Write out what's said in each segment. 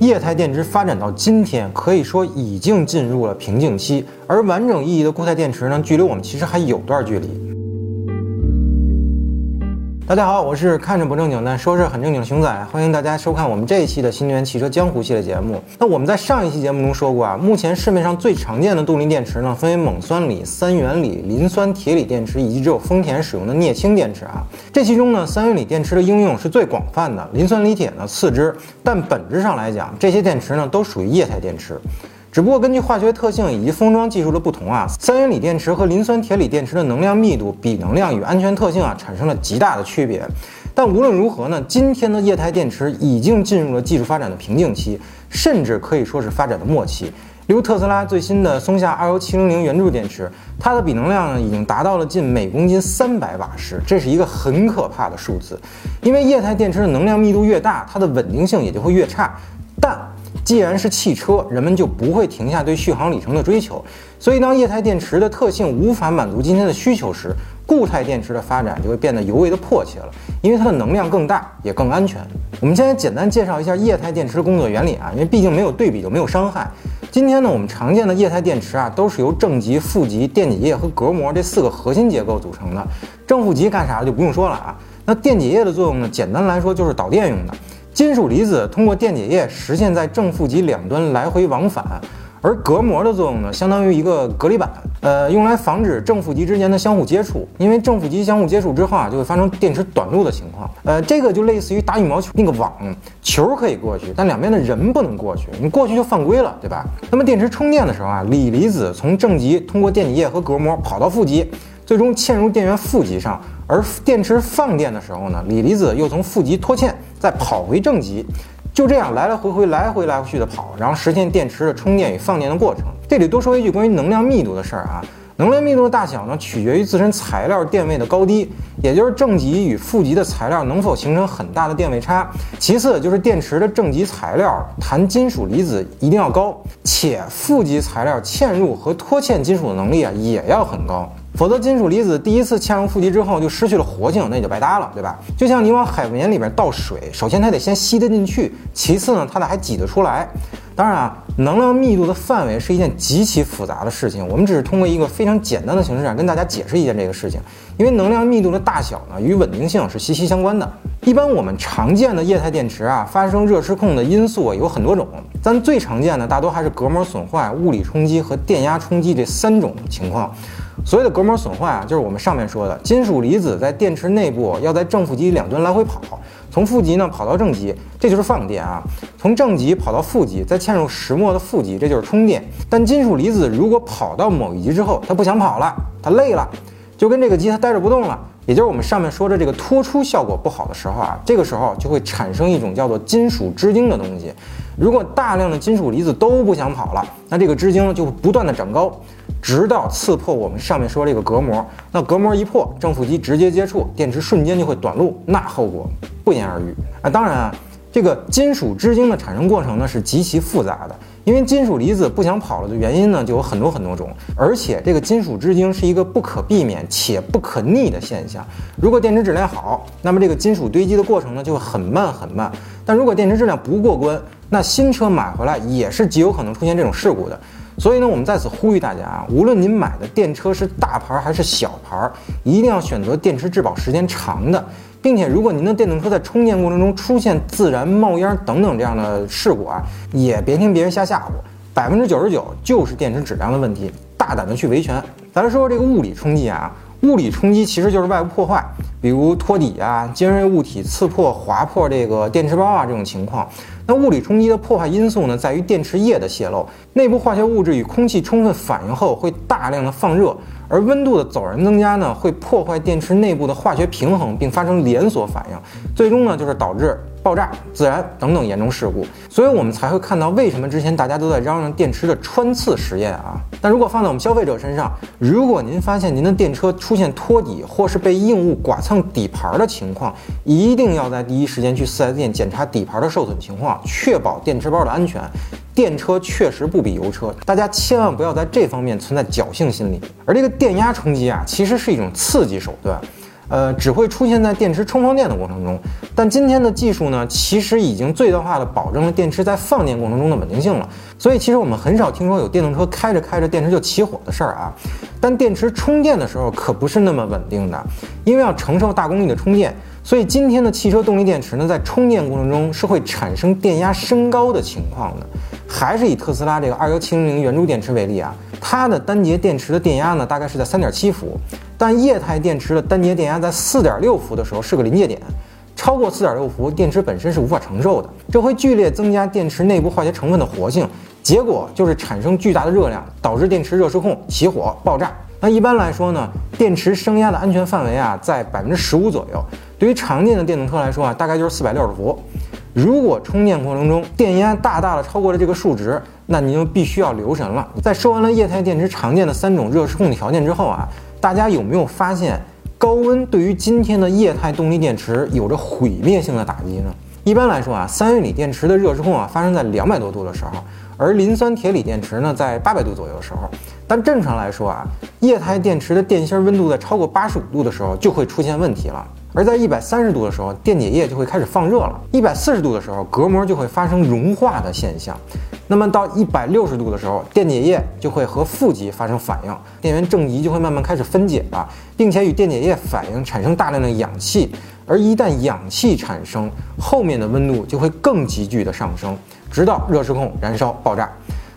液态电池发展到今天，可以说已经进入了瓶颈期，而完整意义的固态电池呢，距离我们其实还有段距离。大家好，我是看着不正经但说事很正经的熊仔，欢迎大家收看我们这一期的新能源汽车江湖系列节目。那我们在上一期节目中说过啊，目前市面上最常见的动力电池呢，分为锰酸锂、三元锂、磷酸铁锂电池，以及只有丰田使用的镍氢电池啊。这其中呢，三元锂电池的应用是最广泛的，磷酸锂铁呢次之，但本质上来讲，这些电池呢都属于液态电池。只不过根据化学特性以及封装技术的不同啊，三元锂电池和磷酸铁锂电池的能量密度、比能量与安全特性啊产生了极大的区别。但无论如何呢，今天的液态电池已经进入了技术发展的瓶颈期，甚至可以说是发展的末期。例如特斯拉最新的松下21700圆柱电池，它的比能量呢已经达到了近每公斤三百瓦时，这是一个很可怕的数字。因为液态电池的能量密度越大，它的稳定性也就会越差。但既然是汽车，人们就不会停下对续航里程的追求。所以，当液态电池的特性无法满足今天的需求时，固态电池的发展就会变得尤为的迫切了。因为它的能量更大，也更安全。我们先来简单介绍一下液态电池的工作原理啊，因为毕竟没有对比就没有伤害。今天呢，我们常见的液态电池啊，都是由正极、负极、电解液和隔膜这四个核心结构组成的。正负极干啥就不用说了啊。那电解液的作用呢，简单来说就是导电用的。金属离子通过电解液实现在正负极两端来回往返，而隔膜的作用呢，相当于一个隔离板，呃，用来防止正负极之间的相互接触。因为正负极相互接触之后啊，就会发生电池短路的情况。呃，这个就类似于打羽毛球那个网，球可以过去，但两边的人不能过去，你过去就犯规了，对吧？那么电池充电的时候啊，锂离子从正极通过电解液和隔膜跑到负极，最终嵌入电源负极上。而电池放电的时候呢，锂离子又从负极脱嵌，再跑回正极，就这样来来回回、来回来回去的跑，然后实现电池的充电与放电的过程。这里多说一句关于能量密度的事儿啊，能量密度的大小呢，取决于自身材料电位的高低，也就是正极与负极的材料能否形成很大的电位差。其次就是电池的正极材料含金属离子一定要高，且负极材料嵌入和脱嵌金属的能力啊也要很高。否则，金属离子第一次嵌入负极之后就失去了活性，那也就白搭了，对吧？就像你往海绵里面倒水，首先它得先吸得进去，其次呢，它得还挤得出来。当然啊，能量密度的范围是一件极其复杂的事情，我们只是通过一个非常简单的形式上，跟大家解释一件这个事情。因为能量密度的大小呢，与稳定性是息息相关的。一般我们常见的液态电池啊，发生热失控的因素有很多种，但最常见的大多还是隔膜损坏、物理冲击和电压冲击这三种情况。所谓的隔膜损坏啊，就是我们上面说的金属离子在电池内部要在正负极两端来回跑，从负极呢跑到正极，这就是放电啊；从正极跑到负极，再嵌入石墨的负极，这就是充电。但金属离子如果跑到某一极之后，它不想跑了，它累了，就跟这个极它待着不动了，也就是我们上面说的这个脱出效果不好的时候啊，这个时候就会产生一种叫做金属支晶的东西。如果大量的金属离子都不想跑了，那这个支晶就会不断的长高。直到刺破我们上面说这个隔膜，那隔膜一破，正负极直接接触，电池瞬间就会短路，那后果不言而喻啊！当然啊，这个金属支晶的产生过程呢是极其复杂的，因为金属离子不想跑了的原因呢就有很多很多种，而且这个金属支晶是一个不可避免且不可逆的现象。如果电池质量好，那么这个金属堆积的过程呢就会很慢很慢；但如果电池质量不过关，那新车买回来也是极有可能出现这种事故的。所以呢，我们在此呼吁大家啊，无论您买的电车是大牌还是小牌，一定要选择电池质保时间长的，并且如果您的电动车在充电过程中出现自燃、冒烟等等这样的事故啊，也别听别人瞎吓唬，百分之九十九就是电池质量的问题，大胆的去维权。咱说说这个物理冲击啊，物理冲击其实就是外部破坏，比如托底啊、尖锐物体刺破、划破这个电池包啊这种情况。那物理冲击的破坏因素呢，在于电池液的泄漏，内部化学物质与空气充分反应后，会大量的放热，而温度的陡然增加呢，会破坏电池内部的化学平衡，并发生连锁反应，最终呢，就是导致。爆炸、自燃等等严重事故，所以我们才会看到为什么之前大家都在嚷嚷电池的穿刺实验啊。但如果放在我们消费者身上，如果您发现您的电车出现脱底或是被硬物剐蹭底盘的情况，一定要在第一时间去 4S 店检查底盘的受损情况，确保电池包的安全。电车确实不比油车，大家千万不要在这方面存在侥幸心理。而这个电压冲击啊，其实是一种刺激手段。呃，只会出现在电池充放电的过程中。但今天的技术呢，其实已经最大化的保证了电池在放电过程中的稳定性了。所以其实我们很少听说有电动车开着开着电池就起火的事儿啊。但电池充电的时候可不是那么稳定的，因为要承受大功率的充电。所以今天的汽车动力电池呢，在充电过程中是会产生电压升高的情况的。还是以特斯拉这个二幺七零零圆柱电池为例啊，它的单节电池的电压呢，大概是在三点七伏，但液态电池的单节电压在四点六伏的时候是个临界点，超过四点六伏，电池本身是无法承受的，这会剧烈增加电池内部化学成分的活性，结果就是产生巨大的热量，导致电池热失控、起火、爆炸。那一般来说呢，电池升压的安全范围啊，在百分之十五左右。对于常见的电动车来说啊，大概就是四百六十伏。如果充电过程中电压大大的超过了这个数值，那你就必须要留神了。在说完了液态电池常见的三种热失控的条件之后啊，大家有没有发现高温对于今天的液态动力电池有着毁灭性的打击呢？一般来说啊，三元锂电池的热失控啊发生在两百多度的时候，而磷酸铁锂电池呢在八百度左右的时候。但正常来说啊，液态电池的电芯温度在超过八十五度的时候就会出现问题了。而在一百三十度的时候，电解液就会开始放热了；一百四十度的时候，隔膜就会发生融化的现象。那么到一百六十度的时候，电解液就会和负极发生反应，电源正极就会慢慢开始分解了，并且与电解液反应产生大量的氧气。而一旦氧气产生，后面的温度就会更急剧的上升，直到热失控、燃烧、爆炸。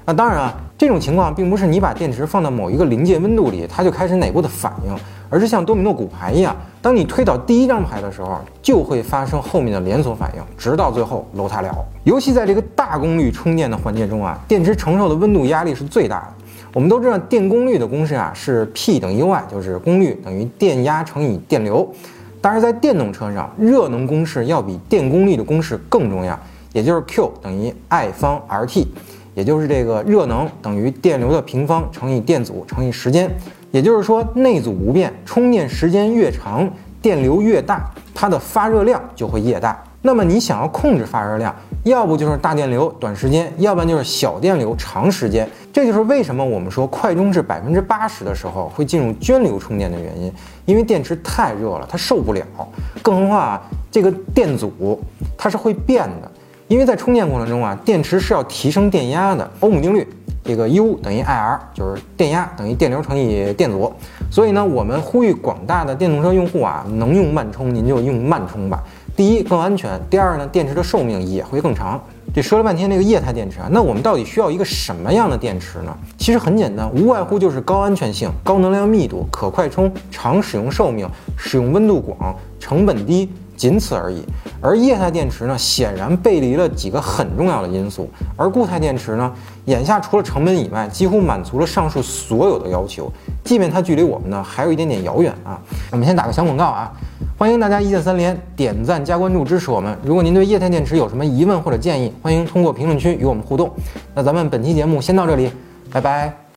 那当然啊，这种情况并不是你把电池放到某一个临界温度里，它就开始哪部的反应。而是像多米诺骨牌一样，当你推倒第一张牌的时候，就会发生后面的连锁反应，直到最后楼塌了。尤其在这个大功率充电的环节中啊，电池承受的温度压力是最大的。我们都知道电功率的公式啊是 P 等于 U I，就是功率等于电压乘以电流。但是在电动车上，热能公式要比电功率的公式更重要，也就是 Q 等于 I 方 RT，也就是这个热能等于电流的平方乘以电阻乘以时间。也就是说，内阻不变，充电时间越长，电流越大，它的发热量就会越大。那么你想要控制发热量，要不就是大电流短时间，要不然就是小电流长时间。这就是为什么我们说快充至百分之八十的时候会进入涓流充电的原因，因为电池太热了，它受不了。更何况啊，这个电阻它是会变的，因为在充电过程中啊，电池是要提升电压的。欧姆定律。这个 U 等于 IR，就是电压等于电流乘以电阻。所以呢，我们呼吁广大的电动车用户啊，能用慢充您就用慢充吧。第一，更安全；第二呢，电池的寿命也会更长。这说了半天这个液态电池啊，那我们到底需要一个什么样的电池呢？其实很简单，无外乎就是高安全性、高能量密度、可快充、长使用寿命、使用温度广、成本低。仅此而已，而液态电池呢，显然背离了几个很重要的因素，而固态电池呢，眼下除了成本以外，几乎满足了上述所有的要求，即便它距离我们呢还有一点点遥远啊。我们先打个小广告啊，欢迎大家一键三连，点赞加关注支持我们。如果您对液态电池有什么疑问或者建议，欢迎通过评论区与我们互动。那咱们本期节目先到这里，拜拜。